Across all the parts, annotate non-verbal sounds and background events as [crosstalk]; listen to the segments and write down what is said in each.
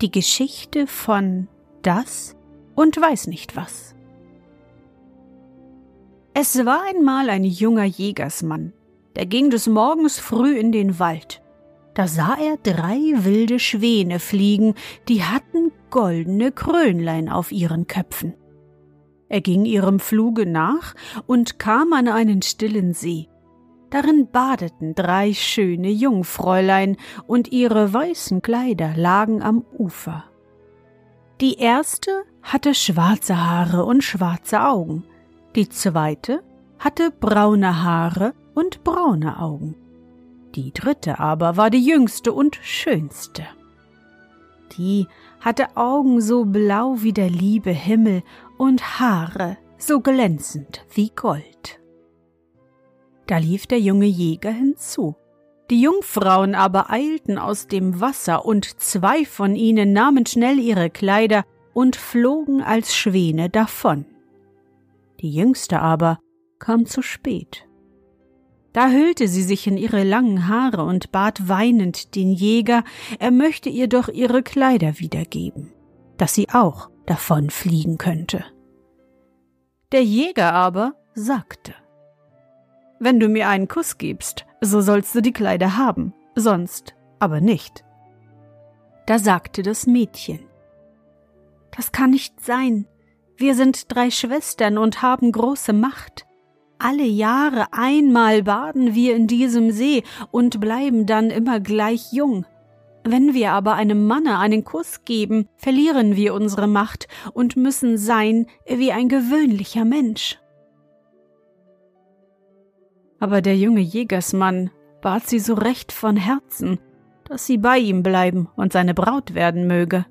Die Geschichte von das und weiß nicht was. Es war einmal ein junger Jägersmann, der ging des Morgens früh in den Wald. Da sah er drei wilde Schwäne fliegen, die hatten goldene Krönlein auf ihren Köpfen. Er ging ihrem Fluge nach und kam an einen stillen See. Darin badeten drei schöne Jungfräulein, und ihre weißen Kleider lagen am Ufer. Die erste hatte schwarze Haare und schwarze Augen, die zweite hatte braune Haare und braune Augen. Die dritte aber war die jüngste und schönste. Die hatte Augen so blau wie der liebe Himmel und Haare so glänzend wie Gold. Da lief der junge Jäger hinzu. Die Jungfrauen aber eilten aus dem Wasser, und zwei von ihnen nahmen schnell ihre Kleider und flogen als Schwäne davon. Die jüngste aber kam zu spät. Da hüllte sie sich in ihre langen Haare und bat weinend den Jäger, er möchte ihr doch ihre Kleider wiedergeben, dass sie auch davon fliegen könnte. Der Jäger aber sagte Wenn du mir einen Kuss gibst, so sollst du die Kleider haben, sonst aber nicht. Da sagte das Mädchen Das kann nicht sein. Wir sind drei Schwestern und haben große Macht. Alle Jahre einmal baden wir in diesem See und bleiben dann immer gleich jung. Wenn wir aber einem Manne einen Kuss geben, verlieren wir unsere Macht und müssen sein wie ein gewöhnlicher Mensch. Aber der junge Jägersmann bat sie so recht von Herzen, dass sie bei ihm bleiben und seine Braut werden möge.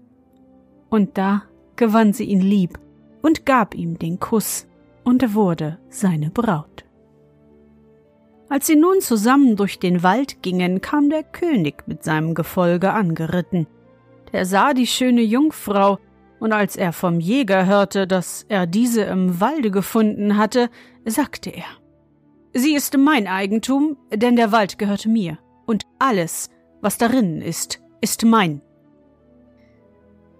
Und da gewann sie ihn lieb und gab ihm den Kuss und wurde seine Braut. Als sie nun zusammen durch den Wald gingen, kam der König mit seinem Gefolge angeritten. Der sah die schöne Jungfrau, und als er vom Jäger hörte, dass er diese im Walde gefunden hatte, sagte er Sie ist mein Eigentum, denn der Wald gehört mir, und alles, was darinnen ist, ist mein.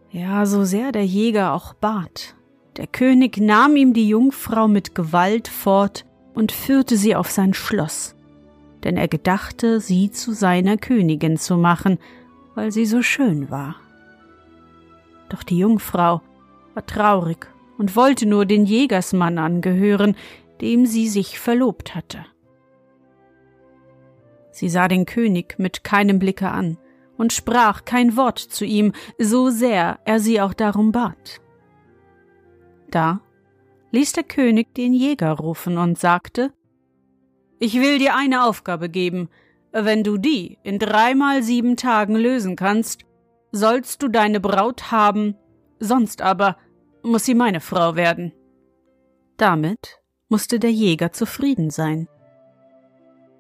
Ja, so sehr der Jäger auch bat. Der König nahm ihm die Jungfrau mit Gewalt fort und führte sie auf sein Schloss, denn er gedachte, sie zu seiner Königin zu machen, weil sie so schön war. Doch die Jungfrau war traurig und wollte nur den Jägersmann angehören, dem sie sich verlobt hatte. Sie sah den König mit keinem Blicke an und sprach kein Wort zu ihm, so sehr er sie auch darum bat. Da ließ der König den Jäger rufen und sagte Ich will dir eine Aufgabe geben, wenn du die in dreimal sieben Tagen lösen kannst, sollst du deine Braut haben, sonst aber muss sie meine Frau werden. Damit musste der Jäger zufrieden sein.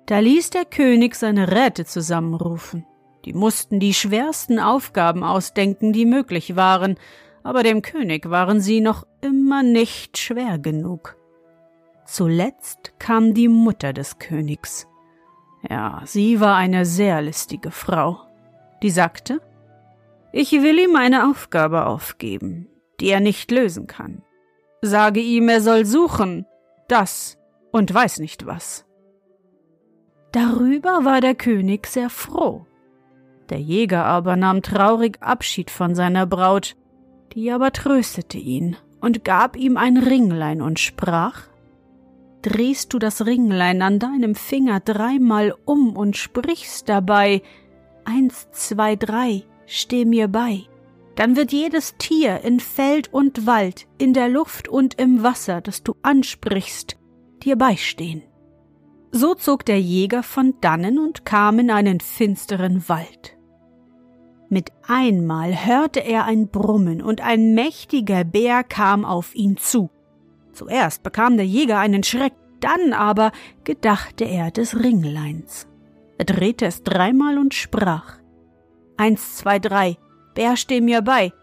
Da ließ der König seine Räte zusammenrufen. Die mussten die schwersten Aufgaben ausdenken, die möglich waren, aber dem König waren sie noch immer nicht schwer genug. Zuletzt kam die Mutter des Königs. Ja, sie war eine sehr listige Frau. Die sagte, ich will ihm eine Aufgabe aufgeben, die er nicht lösen kann. Sage ihm, er soll suchen, das und weiß nicht was. Darüber war der König sehr froh. Der Jäger aber nahm traurig Abschied von seiner Braut, die aber tröstete ihn und gab ihm ein Ringlein und sprach Drehst du das Ringlein an deinem Finger dreimal um und sprichst dabei Eins, zwei, drei, steh mir bei, dann wird jedes Tier in Feld und Wald, in der Luft und im Wasser, das du ansprichst, dir beistehen. So zog der Jäger von dannen und kam in einen finsteren Wald. Mit einmal hörte er ein Brummen, und ein mächtiger Bär kam auf ihn zu. Zuerst bekam der Jäger einen Schreck, dann aber gedachte er des Ringleins. Er drehte es dreimal und sprach Eins, zwei, drei, Bär, steh mir bei.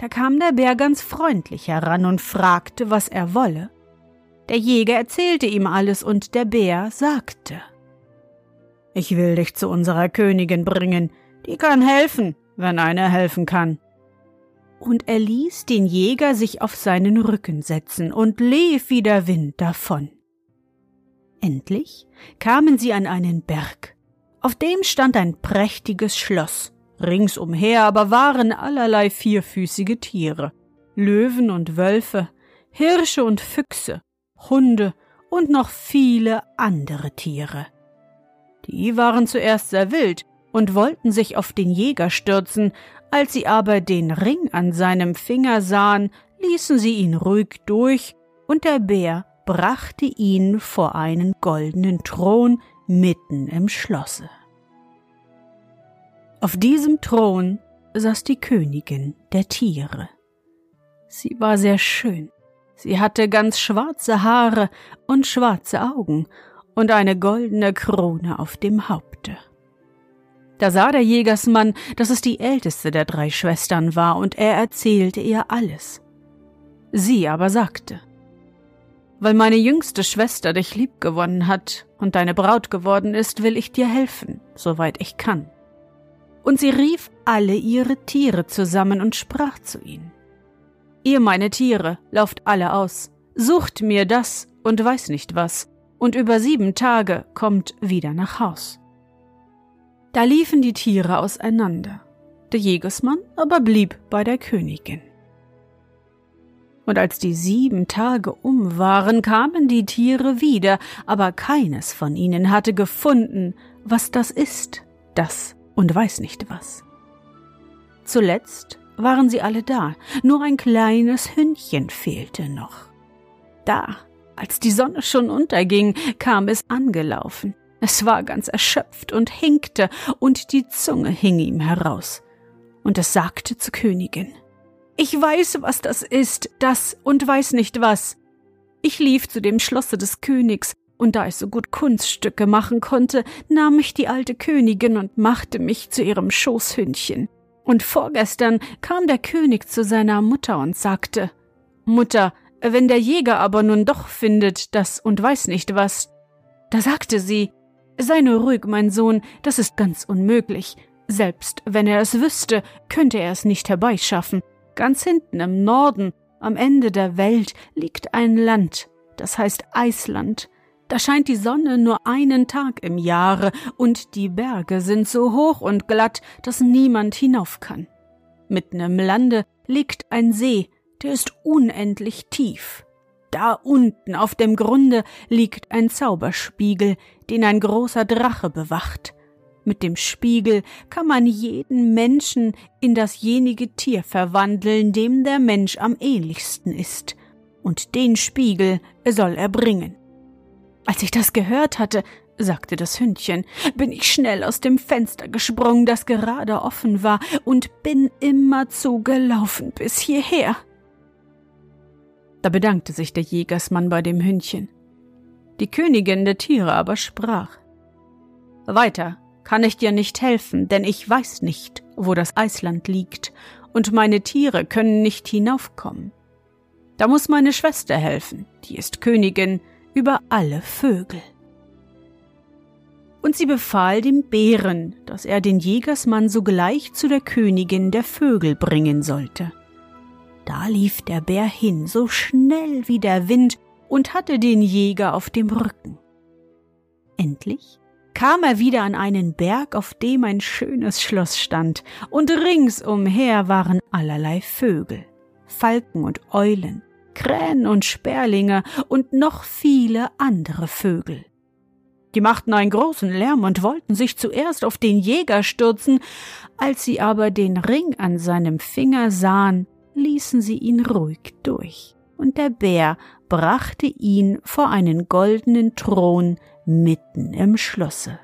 Da kam der Bär ganz freundlich heran und fragte, was er wolle. Der Jäger erzählte ihm alles, und der Bär sagte Ich will dich zu unserer Königin bringen, die kann helfen, wenn einer helfen kann. Und er ließ den Jäger sich auf seinen Rücken setzen und lief wie der Wind davon. Endlich kamen sie an einen Berg. Auf dem stand ein prächtiges Schloss. Ringsumher aber waren allerlei vierfüßige Tiere, Löwen und Wölfe, Hirsche und Füchse, Hunde und noch viele andere Tiere. Die waren zuerst sehr wild und wollten sich auf den Jäger stürzen, als sie aber den Ring an seinem Finger sahen, ließen sie ihn ruhig durch, und der Bär brachte ihn vor einen goldenen Thron mitten im Schlosse. Auf diesem Thron saß die Königin der Tiere. Sie war sehr schön. Sie hatte ganz schwarze Haare und schwarze Augen und eine goldene Krone auf dem Haupte. Da sah der Jägersmann, dass es die älteste der drei Schwestern war, und er erzählte ihr alles. Sie aber sagte, Weil meine jüngste Schwester dich liebgewonnen hat und deine Braut geworden ist, will ich dir helfen, soweit ich kann. Und sie rief alle ihre Tiere zusammen und sprach zu ihnen. Ihr meine Tiere, lauft alle aus, sucht mir das und weiß nicht was, und über sieben Tage kommt wieder nach Haus. Da liefen die Tiere auseinander. Der Jägersmann aber blieb bei der Königin. Und als die sieben Tage um waren, kamen die Tiere wieder, aber keines von ihnen hatte gefunden, was das ist, das und weiß nicht was. Zuletzt waren sie alle da, nur ein kleines Hündchen fehlte noch. Da, als die Sonne schon unterging, kam es angelaufen. Es war ganz erschöpft und hinkte, und die Zunge hing ihm heraus. Und es sagte zur Königin Ich weiß, was das ist, das und weiß nicht was. Ich lief zu dem Schlosse des Königs, und da ich so gut Kunststücke machen konnte, nahm ich die alte Königin und machte mich zu ihrem Schoßhündchen. Und vorgestern kam der König zu seiner Mutter und sagte Mutter, wenn der Jäger aber nun doch findet das und weiß nicht was, da sagte sie Sei nur ruhig, mein Sohn, das ist ganz unmöglich. Selbst wenn er es wüsste, könnte er es nicht herbeischaffen. Ganz hinten im Norden, am Ende der Welt, liegt ein Land, das heißt Eisland. Da scheint die Sonne nur einen Tag im Jahre, und die Berge sind so hoch und glatt, dass niemand hinauf kann. Mitten im Lande liegt ein See, der ist unendlich tief. Da unten auf dem Grunde liegt ein Zauberspiegel, den ein großer Drache bewacht. Mit dem Spiegel kann man jeden Menschen in dasjenige Tier verwandeln, dem der Mensch am ähnlichsten ist. Und den Spiegel soll er bringen. Als ich das gehört hatte, sagte das Hündchen, bin ich schnell aus dem Fenster gesprungen, das gerade offen war, und bin immerzu gelaufen bis hierher. Da bedankte sich der Jägersmann bei dem Hündchen. Die Königin der Tiere aber sprach Weiter kann ich dir nicht helfen, denn ich weiß nicht, wo das Eisland liegt, und meine Tiere können nicht hinaufkommen. Da muss meine Schwester helfen, die ist Königin über alle Vögel. Und sie befahl dem Bären, dass er den Jägersmann sogleich zu der Königin der Vögel bringen sollte. Da lief der Bär hin, so schnell wie der Wind, und hatte den Jäger auf dem Rücken. Endlich kam er wieder an einen Berg, auf dem ein schönes Schloss stand, und ringsumher waren allerlei Vögel, Falken und Eulen, Krähen und Sperlinge und noch viele andere Vögel. Die machten einen großen Lärm und wollten sich zuerst auf den Jäger stürzen, als sie aber den Ring an seinem Finger sahen, ließen sie ihn ruhig durch, und der Bär brachte ihn vor einen goldenen Thron mitten im Schlosse.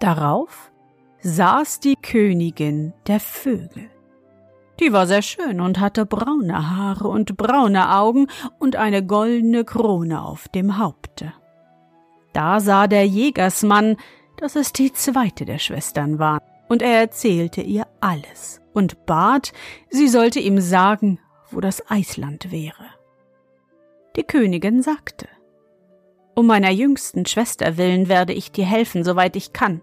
Darauf saß die Königin der Vögel. Die war sehr schön und hatte braune Haare und braune Augen und eine goldene Krone auf dem Haupte. Da sah der Jägersmann, dass es die zweite der Schwestern war, und er erzählte ihr alles und bat, sie sollte ihm sagen, wo das Eisland wäre. Die Königin sagte, Um meiner jüngsten Schwester willen werde ich dir helfen, soweit ich kann.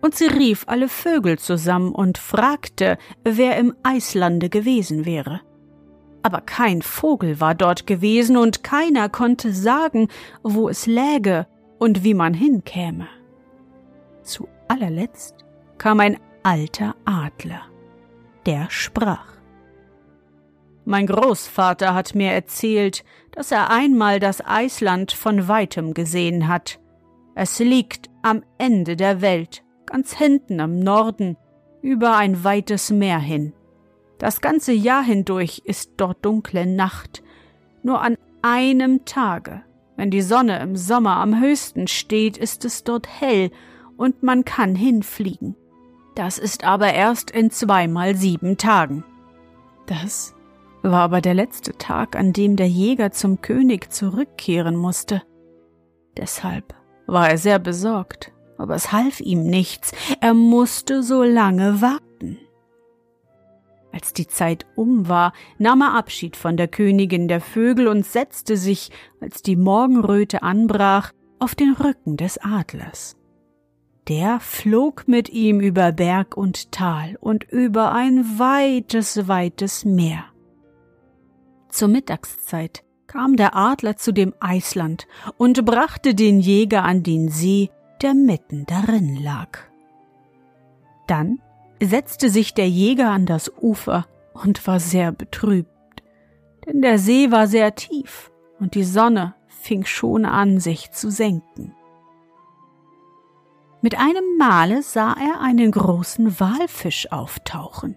Und sie rief alle Vögel zusammen und fragte, wer im Eislande gewesen wäre aber kein Vogel war dort gewesen und keiner konnte sagen, wo es läge und wie man hinkäme. Zu allerletzt kam ein alter Adler, der sprach. Mein Großvater hat mir erzählt, dass er einmal das Eisland von weitem gesehen hat. Es liegt am Ende der Welt, ganz hinten am Norden, über ein weites Meer hin. Das ganze Jahr hindurch ist dort dunkle Nacht. Nur an einem Tage, wenn die Sonne im Sommer am höchsten steht, ist es dort hell und man kann hinfliegen. Das ist aber erst in zweimal sieben Tagen. Das war aber der letzte Tag, an dem der Jäger zum König zurückkehren musste. Deshalb war er sehr besorgt, aber es half ihm nichts, er musste so lange warten. Als die Zeit um war, nahm er Abschied von der Königin der Vögel und setzte sich, als die Morgenröte anbrach, auf den Rücken des Adlers. Der flog mit ihm über Berg und Tal und über ein weites, weites Meer. Zur Mittagszeit kam der Adler zu dem Eisland und brachte den Jäger an den See, der mitten darin lag. Dann setzte sich der Jäger an das Ufer und war sehr betrübt, denn der See war sehr tief und die Sonne fing schon an, sich zu senken. Mit einem Male sah er einen großen Walfisch auftauchen.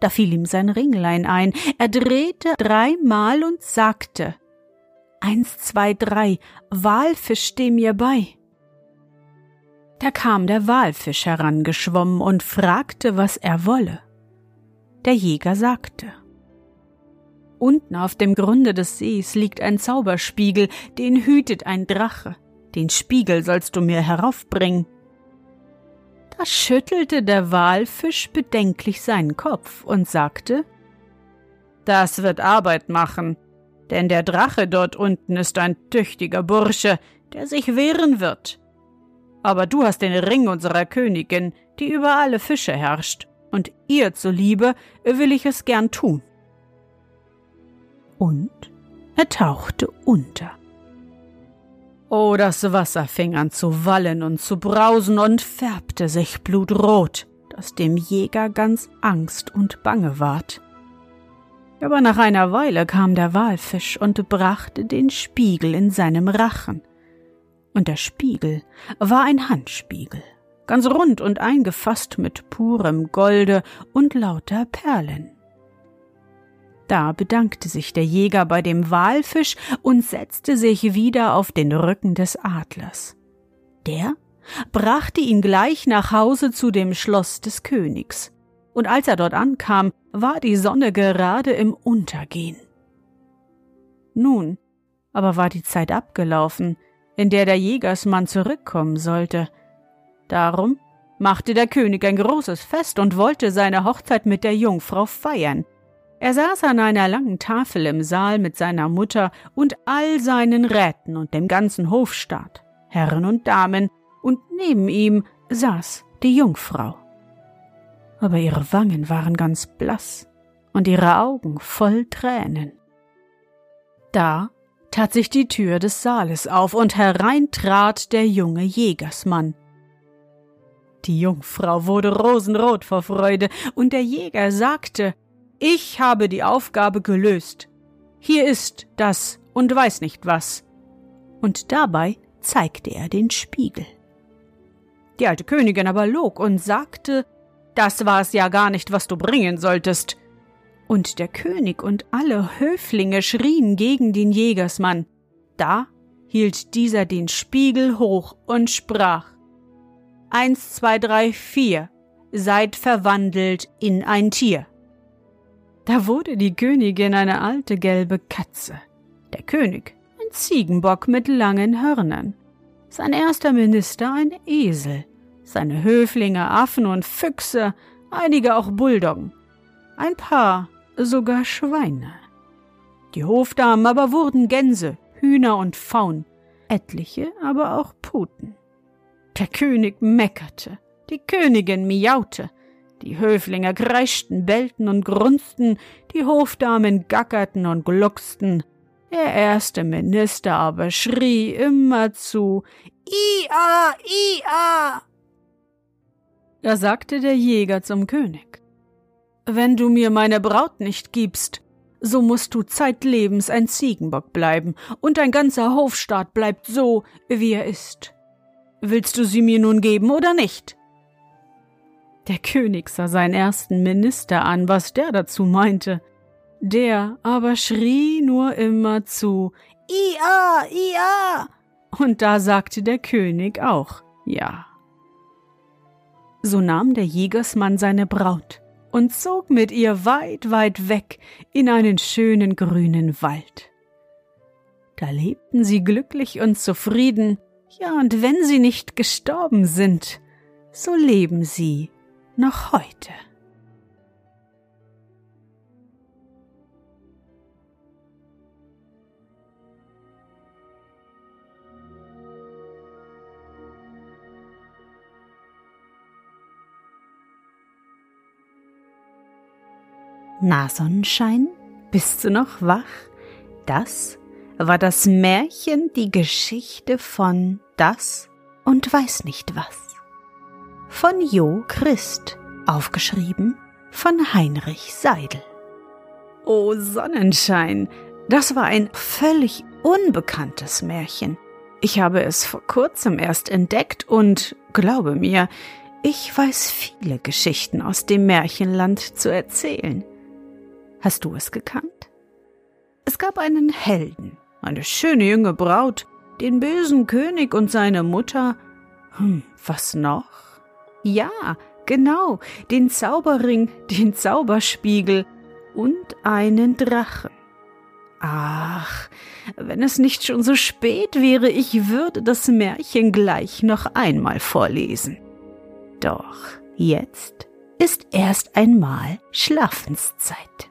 Da fiel ihm sein Ringlein ein, er drehte dreimal und sagte Eins, zwei, drei, Walfisch, steh mir bei. Da kam der Walfisch herangeschwommen und fragte, was er wolle. Der Jäger sagte Unten auf dem Grunde des Sees liegt ein Zauberspiegel, den hütet ein Drache. Den Spiegel sollst du mir heraufbringen. Da schüttelte der Walfisch bedenklich seinen Kopf und sagte Das wird Arbeit machen, denn der Drache dort unten ist ein tüchtiger Bursche, der sich wehren wird aber du hast den Ring unserer Königin, die über alle Fische herrscht, und ihr zuliebe will ich es gern tun. Und er tauchte unter. Oh, das Wasser fing an zu wallen und zu brausen und färbte sich blutrot, dass dem Jäger ganz Angst und Bange ward. Aber nach einer Weile kam der Walfisch und brachte den Spiegel in seinem Rachen, und der Spiegel war ein Handspiegel, ganz rund und eingefasst mit purem Golde und lauter Perlen. Da bedankte sich der Jäger bei dem Walfisch und setzte sich wieder auf den Rücken des Adlers. Der brachte ihn gleich nach Hause zu dem Schloss des Königs, und als er dort ankam, war die Sonne gerade im Untergehen. Nun aber war die Zeit abgelaufen, in der der Jägersmann zurückkommen sollte. Darum machte der König ein großes Fest und wollte seine Hochzeit mit der Jungfrau feiern. Er saß an einer langen Tafel im Saal mit seiner Mutter und all seinen Räten und dem ganzen Hofstaat, Herren und Damen, und neben ihm saß die Jungfrau. Aber ihre Wangen waren ganz blass und ihre Augen voll Tränen. Da tat sich die Tür des Saales auf und herein trat der junge Jägersmann. Die Jungfrau wurde rosenrot vor Freude, und der Jäger sagte, ich habe die Aufgabe gelöst. Hier ist das und weiß nicht was. Und dabei zeigte er den Spiegel. Die alte Königin aber log und sagte, das war's ja gar nicht, was du bringen solltest. Und der König und alle Höflinge schrien gegen den Jägersmann. Da hielt dieser den Spiegel hoch und sprach Eins, zwei, drei, vier, seid verwandelt in ein Tier. Da wurde die Königin eine alte gelbe Katze, der König ein Ziegenbock mit langen Hörnern, sein erster Minister ein Esel, seine Höflinge Affen und Füchse, einige auch Bulldoggen, ein paar sogar Schweine. Die Hofdamen aber wurden Gänse, Hühner und Faun, etliche aber auch Puten. Der König meckerte, die Königin miaute, die Höflinge kreischten, bellten und grunzten, die Hofdamen gackerten und glucksten, der erste Minister aber schrie immerzu Ia, Ia. Da sagte der Jäger zum König Wenn du mir meine Braut nicht gibst, so musst du zeitlebens ein Ziegenbock bleiben, und dein ganzer Hofstaat bleibt so, wie er ist. Willst du sie mir nun geben oder nicht? Der König sah seinen ersten Minister an, was der dazu meinte. Der aber schrie nur immer zu Ia, Ia. Und da sagte der König auch Ja. So nahm der Jägersmann seine Braut und zog mit ihr weit, weit weg in einen schönen grünen Wald. Da lebten sie glücklich und zufrieden, ja, und wenn sie nicht gestorben sind, so leben sie noch heute. Na, Sonnenschein, bist du noch wach? Das war das Märchen, die Geschichte von das und weiß nicht was von Jo Christ, aufgeschrieben von Heinrich Seidel. Oh Sonnenschein, das war ein völlig unbekanntes Märchen. Ich habe es vor kurzem erst entdeckt und glaube mir, ich weiß viele Geschichten aus dem Märchenland zu erzählen. Hast du es gekannt? Es gab einen Helden, eine schöne junge Braut, den bösen König und seine Mutter. Hm, was noch? Ja, genau, den Zauberring, [laughs] den Zauberspiegel und einen Drachen. Ach, wenn es nicht schon so spät wäre, ich würde das Märchen gleich noch einmal vorlesen. Doch jetzt ist erst einmal Schlafenszeit.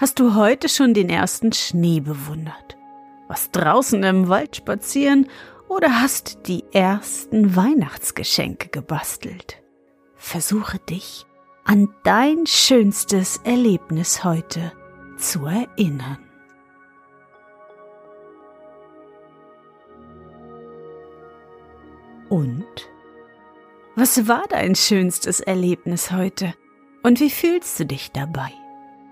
hast du heute schon den ersten Schnee bewundert was draußen im Wald spazieren oder hast die ersten Weihnachtsgeschenke gebastelt. Versuche dich an dein schönstes Erlebnis heute zu erinnern. Und? Was war dein schönstes Erlebnis heute? Und wie fühlst du dich dabei?